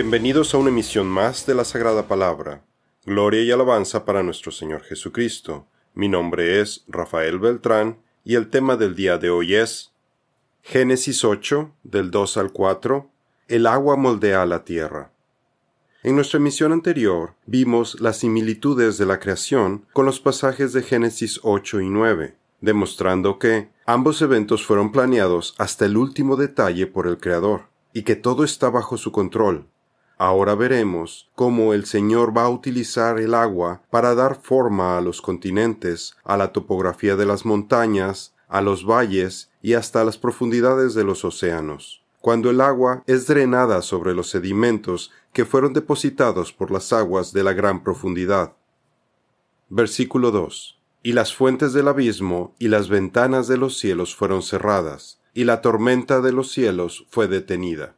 Bienvenidos a una emisión más de la Sagrada Palabra. Gloria y alabanza para nuestro Señor Jesucristo. Mi nombre es Rafael Beltrán y el tema del día de hoy es Génesis 8, del 2 al 4, El agua moldea la tierra. En nuestra emisión anterior vimos las similitudes de la creación con los pasajes de Génesis 8 y 9, demostrando que ambos eventos fueron planeados hasta el último detalle por el Creador, y que todo está bajo su control, Ahora veremos cómo el Señor va a utilizar el agua para dar forma a los continentes, a la topografía de las montañas, a los valles y hasta las profundidades de los océanos. Cuando el agua es drenada sobre los sedimentos que fueron depositados por las aguas de la gran profundidad. Versículo 2. Y las fuentes del abismo y las ventanas de los cielos fueron cerradas, y la tormenta de los cielos fue detenida.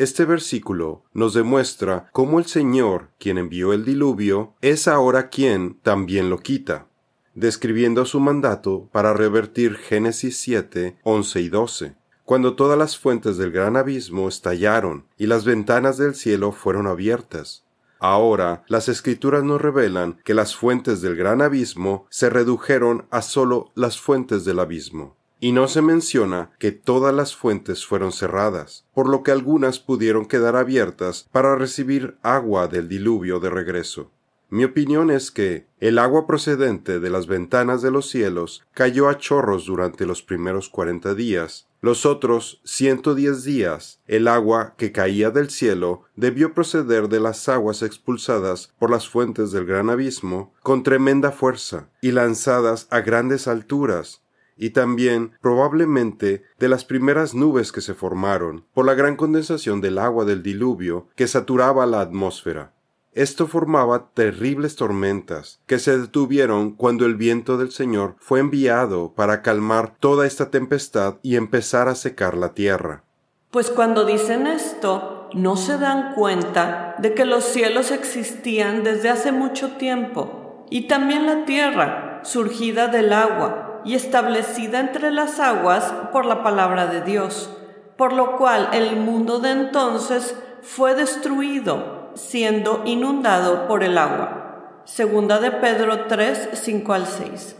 Este versículo nos demuestra cómo el Señor, quien envió el diluvio, es ahora quien también lo quita, describiendo su mandato para revertir Génesis 7, 11 y 12, cuando todas las fuentes del gran abismo estallaron y las ventanas del cielo fueron abiertas. Ahora las escrituras nos revelan que las fuentes del gran abismo se redujeron a sólo las fuentes del abismo y no se menciona que todas las fuentes fueron cerradas, por lo que algunas pudieron quedar abiertas para recibir agua del diluvio de regreso. Mi opinión es que el agua procedente de las ventanas de los cielos cayó a chorros durante los primeros cuarenta días. Los otros ciento diez días, el agua que caía del cielo debió proceder de las aguas expulsadas por las fuentes del gran abismo con tremenda fuerza y lanzadas a grandes alturas y también probablemente de las primeras nubes que se formaron por la gran condensación del agua del diluvio que saturaba la atmósfera. Esto formaba terribles tormentas que se detuvieron cuando el viento del Señor fue enviado para calmar toda esta tempestad y empezar a secar la tierra. Pues cuando dicen esto, no se dan cuenta de que los cielos existían desde hace mucho tiempo, y también la tierra, surgida del agua, y establecida entre las aguas por la palabra de Dios, por lo cual el mundo de entonces fue destruido, siendo inundado por el agua. Segunda de Pedro 3, 5 al 6.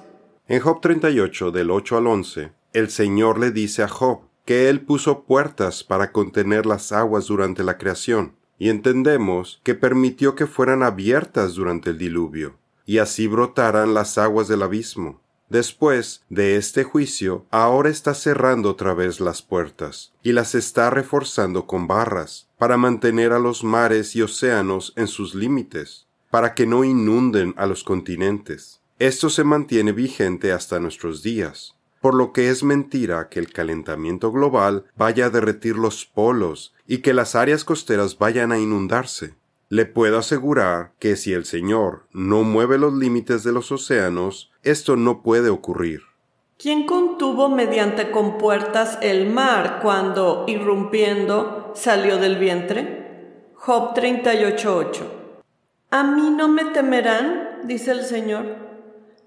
En Job 38, del 8 al 11, el Señor le dice a Job que Él puso puertas para contener las aguas durante la creación, y entendemos que permitió que fueran abiertas durante el diluvio, y así brotaran las aguas del abismo. Después de este juicio, ahora está cerrando otra vez las puertas y las está reforzando con barras para mantener a los mares y océanos en sus límites, para que no inunden a los continentes. Esto se mantiene vigente hasta nuestros días, por lo que es mentira que el calentamiento global vaya a derretir los polos y que las áreas costeras vayan a inundarse. Le puedo asegurar que si el Señor no mueve los límites de los océanos, esto no puede ocurrir. ¿Quién contuvo mediante compuertas el mar cuando, irrumpiendo, salió del vientre? Job 38.8. A mí no me temerán, dice el Señor.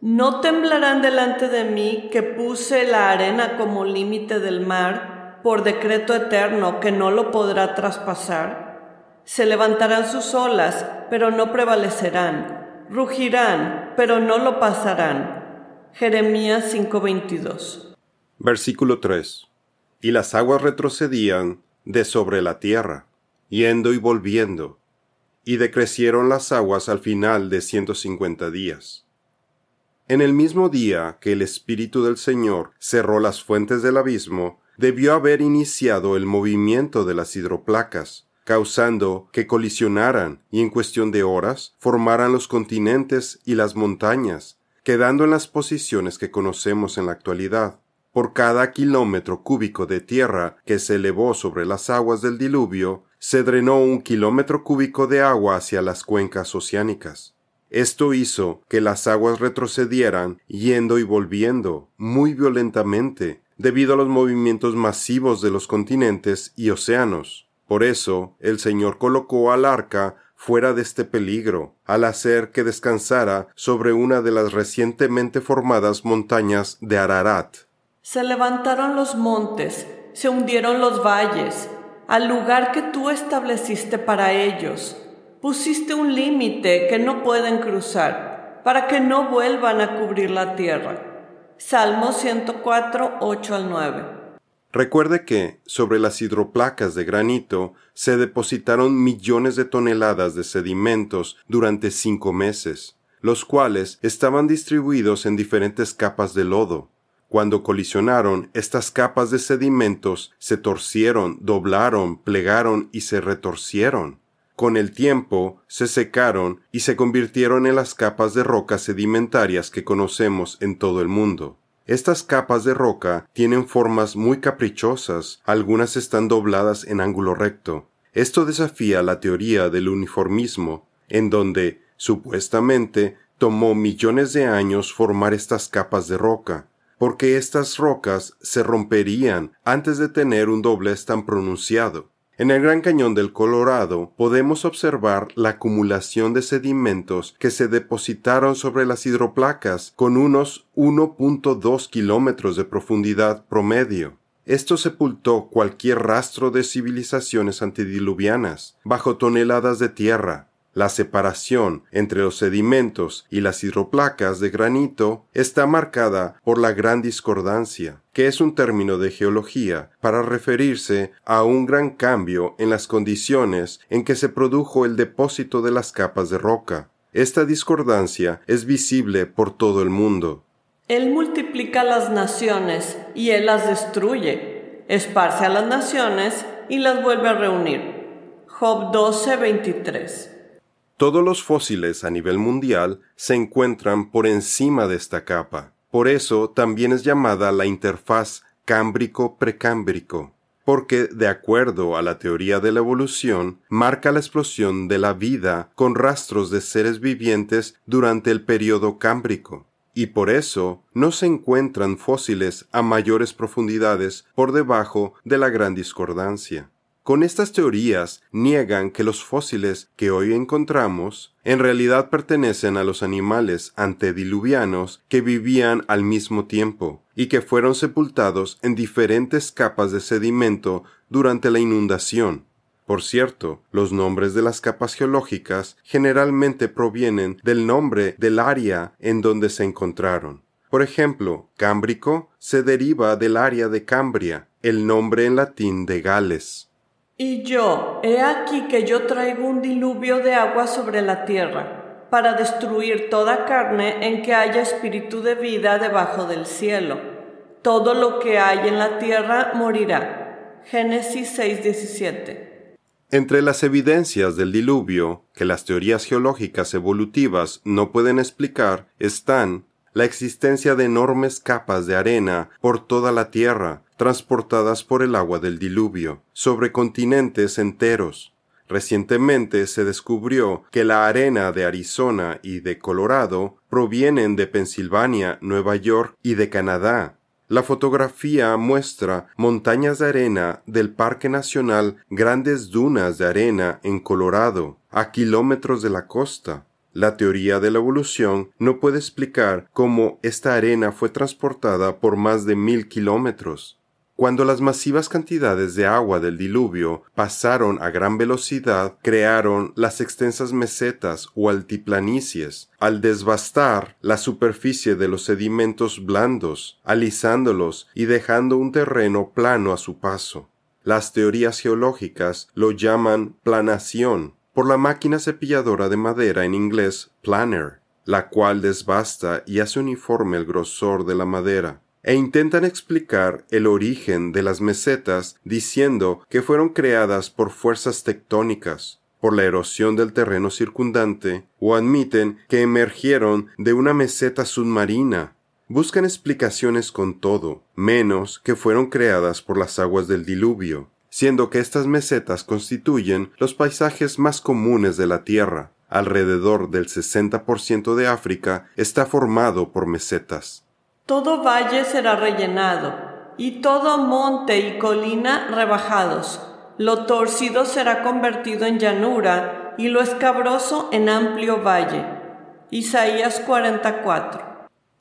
No temblarán delante de mí que puse la arena como límite del mar por decreto eterno que no lo podrá traspasar. Se levantarán sus olas, pero no prevalecerán. Rugirán, pero no lo pasarán. Jeremías 5:22. Versículo 3. Y las aguas retrocedían de sobre la tierra, yendo y volviendo, y decrecieron las aguas al final de ciento cincuenta días. En el mismo día que el Espíritu del Señor cerró las fuentes del abismo, debió haber iniciado el movimiento de las hidroplacas, causando que colisionaran y en cuestión de horas formaran los continentes y las montañas, quedando en las posiciones que conocemos en la actualidad. Por cada kilómetro cúbico de tierra que se elevó sobre las aguas del diluvio, se drenó un kilómetro cúbico de agua hacia las cuencas oceánicas. Esto hizo que las aguas retrocedieran yendo y volviendo muy violentamente debido a los movimientos masivos de los continentes y océanos. Por eso el Señor colocó al arca fuera de este peligro, al hacer que descansara sobre una de las recientemente formadas montañas de Ararat. Se levantaron los montes, se hundieron los valles, al lugar que tú estableciste para ellos. Pusiste un límite que no pueden cruzar, para que no vuelvan a cubrir la tierra. Salmo 104, 8 al 9. Recuerde que sobre las hidroplacas de granito se depositaron millones de toneladas de sedimentos durante cinco meses, los cuales estaban distribuidos en diferentes capas de lodo. Cuando colisionaron, estas capas de sedimentos se torcieron, doblaron, plegaron y se retorcieron. Con el tiempo se secaron y se convirtieron en las capas de rocas sedimentarias que conocemos en todo el mundo. Estas capas de roca tienen formas muy caprichosas, algunas están dobladas en ángulo recto. Esto desafía la teoría del uniformismo, en donde, supuestamente, tomó millones de años formar estas capas de roca porque estas rocas se romperían antes de tener un doblez tan pronunciado. En el Gran Cañón del Colorado podemos observar la acumulación de sedimentos que se depositaron sobre las hidroplacas con unos 1.2 kilómetros de profundidad promedio. Esto sepultó cualquier rastro de civilizaciones antediluvianas bajo toneladas de tierra, la separación entre los sedimentos y las hidroplacas de granito está marcada por la gran discordancia, que es un término de geología para referirse a un gran cambio en las condiciones en que se produjo el depósito de las capas de roca. Esta discordancia es visible por todo el mundo. Él multiplica las naciones y Él las destruye, esparce a las naciones y las vuelve a reunir. Job 12:23 todos los fósiles a nivel mundial se encuentran por encima de esta capa. Por eso también es llamada la interfaz cámbrico-precámbrico, porque, de acuerdo a la teoría de la evolución, marca la explosión de la vida con rastros de seres vivientes durante el periodo cámbrico, y por eso no se encuentran fósiles a mayores profundidades por debajo de la gran discordancia. Con estas teorías niegan que los fósiles que hoy encontramos en realidad pertenecen a los animales antediluvianos que vivían al mismo tiempo y que fueron sepultados en diferentes capas de sedimento durante la inundación. Por cierto, los nombres de las capas geológicas generalmente provienen del nombre del área en donde se encontraron. Por ejemplo, Cámbrico se deriva del área de Cambria, el nombre en latín de Gales. Y yo, he aquí que yo traigo un diluvio de agua sobre la tierra, para destruir toda carne en que haya espíritu de vida debajo del cielo. Todo lo que hay en la tierra morirá. Génesis 6:17. Entre las evidencias del diluvio que las teorías geológicas evolutivas no pueden explicar están la existencia de enormes capas de arena por toda la tierra, transportadas por el agua del diluvio, sobre continentes enteros. Recientemente se descubrió que la arena de Arizona y de Colorado provienen de Pensilvania, Nueva York y de Canadá. La fotografía muestra montañas de arena del Parque Nacional Grandes Dunas de Arena en Colorado, a kilómetros de la costa. La teoría de la evolución no puede explicar cómo esta arena fue transportada por más de mil kilómetros. Cuando las masivas cantidades de agua del diluvio pasaron a gran velocidad, crearon las extensas mesetas o altiplanicies, al desbastar la superficie de los sedimentos blandos, alisándolos y dejando un terreno plano a su paso. Las teorías geológicas lo llaman planación, por la máquina cepilladora de madera en inglés planer, la cual desbasta y hace uniforme el grosor de la madera, e intentan explicar el origen de las mesetas diciendo que fueron creadas por fuerzas tectónicas, por la erosión del terreno circundante, o admiten que emergieron de una meseta submarina. Buscan explicaciones con todo, menos que fueron creadas por las aguas del diluvio siendo que estas mesetas constituyen los paisajes más comunes de la Tierra. Alrededor del 60% de África está formado por mesetas. Todo valle será rellenado, y todo monte y colina rebajados. Lo torcido será convertido en llanura, y lo escabroso en amplio valle. Isaías 44.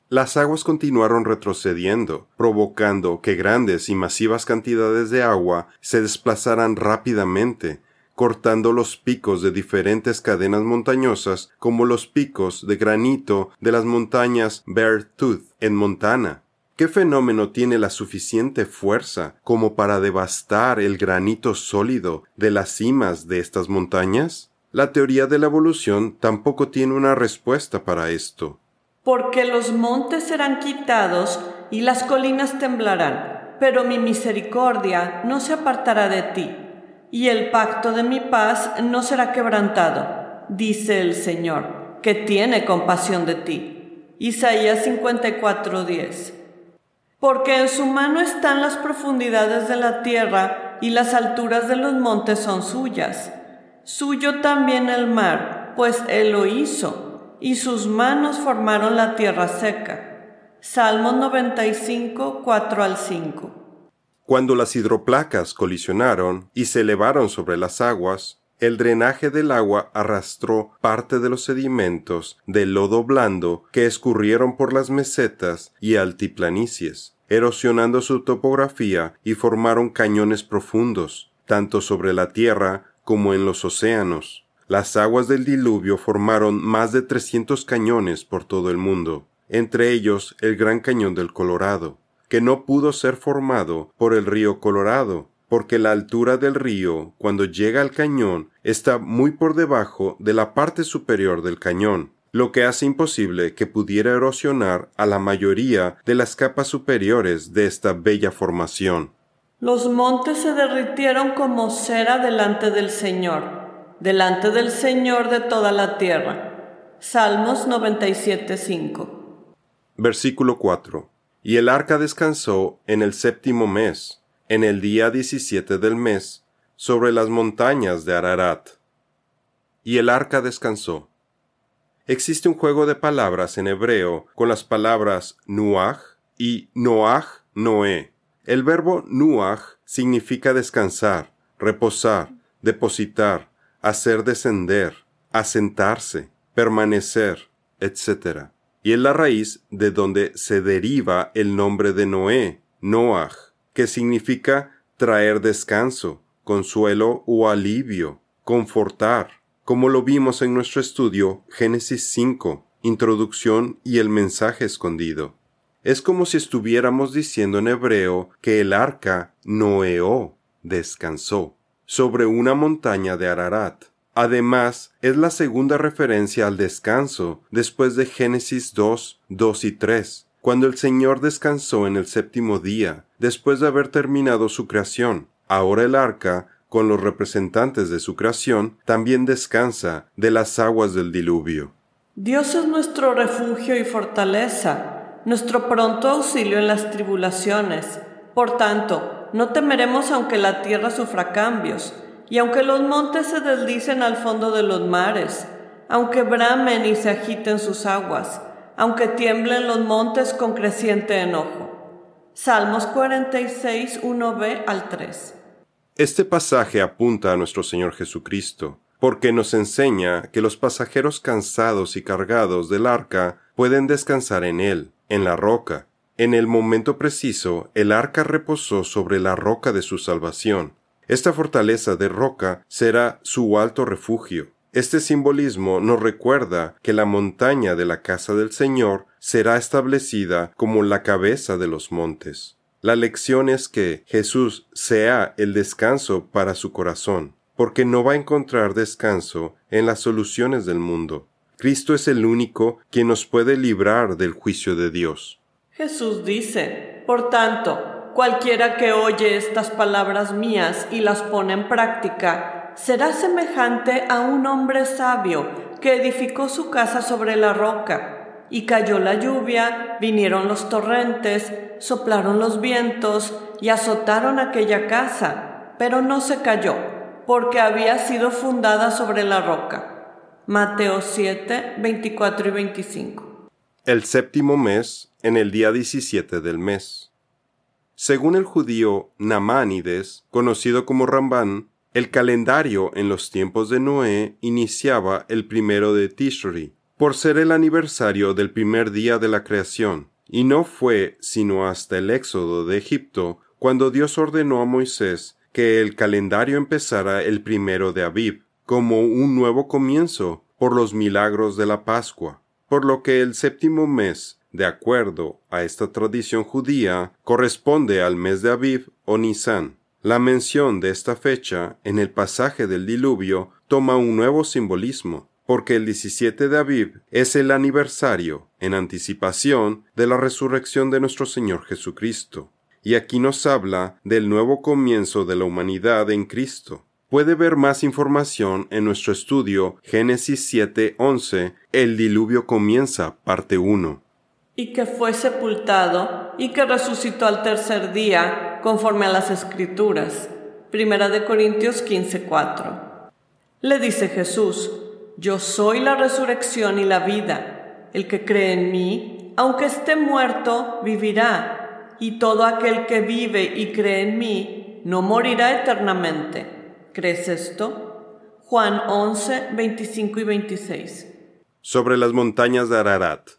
las aguas continuaron retrocediendo, provocando que grandes y masivas cantidades de agua se desplazaran rápidamente, cortando los picos de diferentes cadenas montañosas como los picos de granito de las montañas Bear Tooth en Montana. ¿Qué fenómeno tiene la suficiente fuerza como para devastar el granito sólido de las cimas de estas montañas? La teoría de la evolución tampoco tiene una respuesta para esto. Porque los montes serán quitados y las colinas temblarán, pero mi misericordia no se apartará de ti y el pacto de mi paz no será quebrantado, dice el Señor, que tiene compasión de ti. Isaías 54:10. Porque en su mano están las profundidades de la tierra y las alturas de los montes son suyas. Suyo también el mar, pues él lo hizo, y sus manos formaron la tierra seca. Salmos 95, 4 al 5. Cuando las hidroplacas colisionaron y se elevaron sobre las aguas, el drenaje del agua arrastró parte de los sedimentos del lodo blando que escurrieron por las mesetas y altiplanicies, erosionando su topografía y formaron cañones profundos, tanto sobre la tierra como en los océanos. Las aguas del diluvio formaron más de 300 cañones por todo el mundo, entre ellos el Gran Cañón del Colorado que no pudo ser formado por el río Colorado, porque la altura del río, cuando llega al cañón, está muy por debajo de la parte superior del cañón, lo que hace imposible que pudiera erosionar a la mayoría de las capas superiores de esta bella formación. Los montes se derritieron como cera delante del Señor, delante del Señor de toda la tierra. Salmos 97.5. Versículo 4. Y el arca descansó en el séptimo mes, en el día diecisiete del mes, sobre las montañas de Ararat. Y el arca descansó. Existe un juego de palabras en hebreo con las palabras nuach y noach noé. El verbo nuach significa descansar, reposar, depositar, hacer descender, asentarse, permanecer, etc y es la raíz de donde se deriva el nombre de Noé, Noach, que significa traer descanso, consuelo o alivio, confortar, como lo vimos en nuestro estudio Génesis 5, Introducción y el mensaje escondido. Es como si estuviéramos diciendo en hebreo que el arca Noeó descansó sobre una montaña de Ararat. Además, es la segunda referencia al descanso después de Génesis 2, 2 y 3, cuando el Señor descansó en el séptimo día, después de haber terminado su creación. Ahora el arca, con los representantes de su creación, también descansa de las aguas del diluvio. Dios es nuestro refugio y fortaleza, nuestro pronto auxilio en las tribulaciones. Por tanto, no temeremos aunque la tierra sufra cambios y aunque los montes se deslicen al fondo de los mares, aunque bramen y se agiten sus aguas, aunque tiemblen los montes con creciente enojo. Salmos 46, 1b al 3. Este pasaje apunta a nuestro Señor Jesucristo, porque nos enseña que los pasajeros cansados y cargados del arca pueden descansar en él, en la roca. En el momento preciso, el arca reposó sobre la roca de su salvación, esta fortaleza de roca será su alto refugio. Este simbolismo nos recuerda que la montaña de la casa del Señor será establecida como la cabeza de los montes. La lección es que Jesús sea el descanso para su corazón, porque no va a encontrar descanso en las soluciones del mundo. Cristo es el único quien nos puede librar del juicio de Dios. Jesús dice, por tanto, Cualquiera que oye estas palabras mías y las pone en práctica, será semejante a un hombre sabio que edificó su casa sobre la roca. Y cayó la lluvia, vinieron los torrentes, soplaron los vientos y azotaron aquella casa, pero no se cayó, porque había sido fundada sobre la roca. Mateo 7, 24 y 25. El séptimo mes, en el día 17 del mes. Según el judío Namánides, conocido como Rambán, el calendario en los tiempos de Noé iniciaba el primero de Tishri, por ser el aniversario del primer día de la creación, y no fue sino hasta el éxodo de Egipto cuando Dios ordenó a Moisés que el calendario empezara el primero de Abib, como un nuevo comienzo por los milagros de la Pascua, por lo que el séptimo mes, de acuerdo a esta tradición judía, corresponde al mes de Abib o Nisan. La mención de esta fecha en el pasaje del diluvio toma un nuevo simbolismo, porque el 17 de Aviv es el aniversario, en anticipación, de la resurrección de nuestro Señor Jesucristo. Y aquí nos habla del nuevo comienzo de la humanidad en Cristo. Puede ver más información en nuestro estudio Génesis 7:11, El diluvio comienza, parte 1. Y que fue sepultado y que resucitó al tercer día, conforme a las Escrituras. Primera de Corintios 15:4. Le dice Jesús, Yo soy la resurrección y la vida. El que cree en mí, aunque esté muerto, vivirá. Y todo aquel que vive y cree en mí, no morirá eternamente. ¿Crees esto? Juan 11, 25 y 26. Sobre las montañas de Ararat.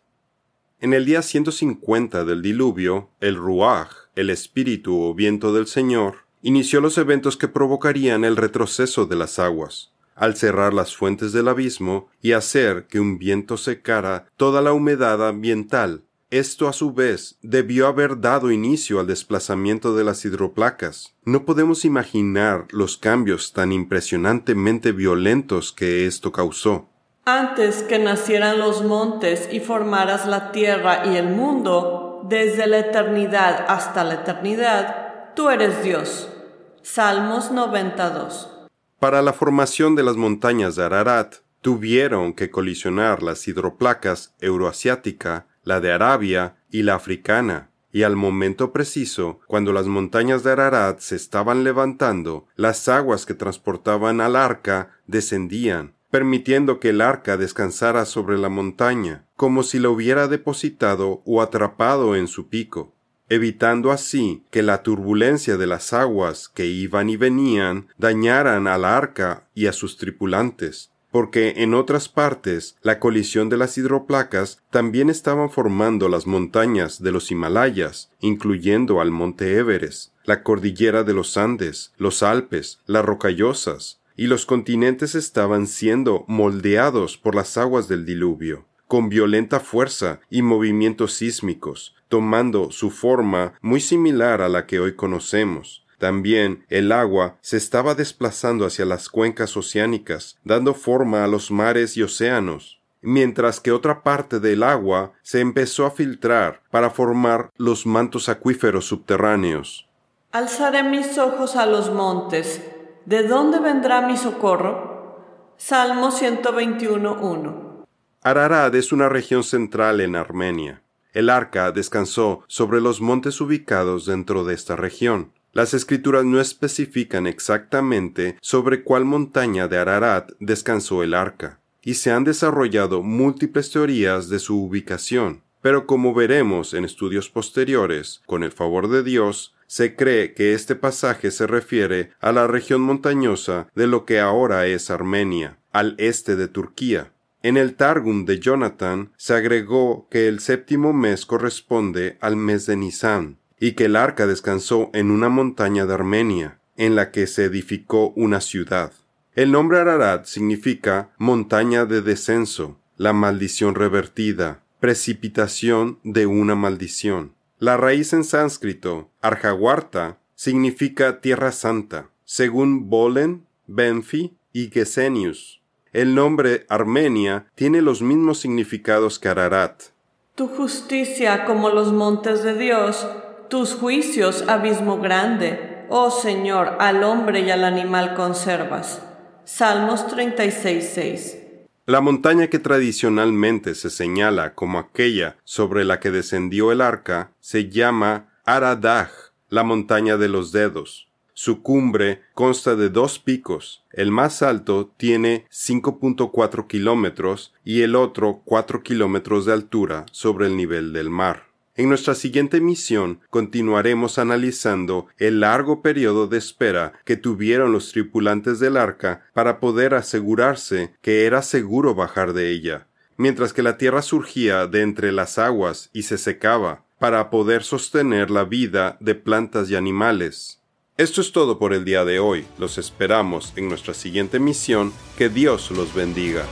En el día 150 del diluvio, el Ruach, el espíritu o viento del Señor, inició los eventos que provocarían el retroceso de las aguas, al cerrar las fuentes del abismo y hacer que un viento secara toda la humedad ambiental esto a su vez debió haber dado inicio al desplazamiento de las hidroplacas. No podemos imaginar los cambios tan impresionantemente violentos que esto causó. Antes que nacieran los montes y formaras la tierra y el mundo, desde la eternidad hasta la eternidad, tú eres Dios. Salmos 92. Para la formación de las montañas de Ararat, tuvieron que colisionar las hidroplacas euroasiática, la de Arabia y la africana, y al momento preciso, cuando las montañas de Ararat se estaban levantando, las aguas que transportaban al arca descendían, permitiendo que el arca descansara sobre la montaña, como si la hubiera depositado o atrapado en su pico, evitando así que la turbulencia de las aguas que iban y venían dañaran al arca y a sus tripulantes, porque en otras partes la colisión de las hidroplacas también estaban formando las montañas de los Himalayas, incluyendo al monte Everest, la cordillera de los Andes, los Alpes, las Rocallosas, y los continentes estaban siendo moldeados por las aguas del diluvio, con violenta fuerza y movimientos sísmicos, tomando su forma muy similar a la que hoy conocemos, también el agua se estaba desplazando hacia las cuencas oceánicas, dando forma a los mares y océanos, mientras que otra parte del agua se empezó a filtrar para formar los mantos acuíferos subterráneos. Alzaré mis ojos a los montes. ¿De dónde vendrá mi socorro? Salmo 121.1. Ararat es una región central en Armenia. El arca descansó sobre los montes ubicados dentro de esta región. Las escrituras no especifican exactamente sobre cuál montaña de Ararat descansó el arca, y se han desarrollado múltiples teorías de su ubicación, pero como veremos en estudios posteriores, con el favor de Dios, se cree que este pasaje se refiere a la región montañosa de lo que ahora es Armenia, al este de Turquía. En el Targum de Jonathan se agregó que el séptimo mes corresponde al mes de Nisan, y que el arca descansó en una montaña de Armenia, en la que se edificó una ciudad. El nombre Ararat significa montaña de descenso, la maldición revertida, precipitación de una maldición. La raíz en sánscrito, Arjawarta, significa tierra santa, según Bolen, Benfi y Gesenius. El nombre Armenia tiene los mismos significados que Ararat. Tu justicia como los montes de Dios tus juicios, abismo grande, oh Señor, al hombre y al animal conservas. Salmos 36.6. La montaña que tradicionalmente se señala como aquella sobre la que descendió el arca se llama Aradah, la montaña de los dedos. Su cumbre consta de dos picos. El más alto tiene 5.4 kilómetros y el otro 4 kilómetros de altura sobre el nivel del mar. En nuestra siguiente misión continuaremos analizando el largo periodo de espera que tuvieron los tripulantes del arca para poder asegurarse que era seguro bajar de ella, mientras que la tierra surgía de entre las aguas y se secaba, para poder sostener la vida de plantas y animales. Esto es todo por el día de hoy. Los esperamos en nuestra siguiente misión. Que Dios los bendiga.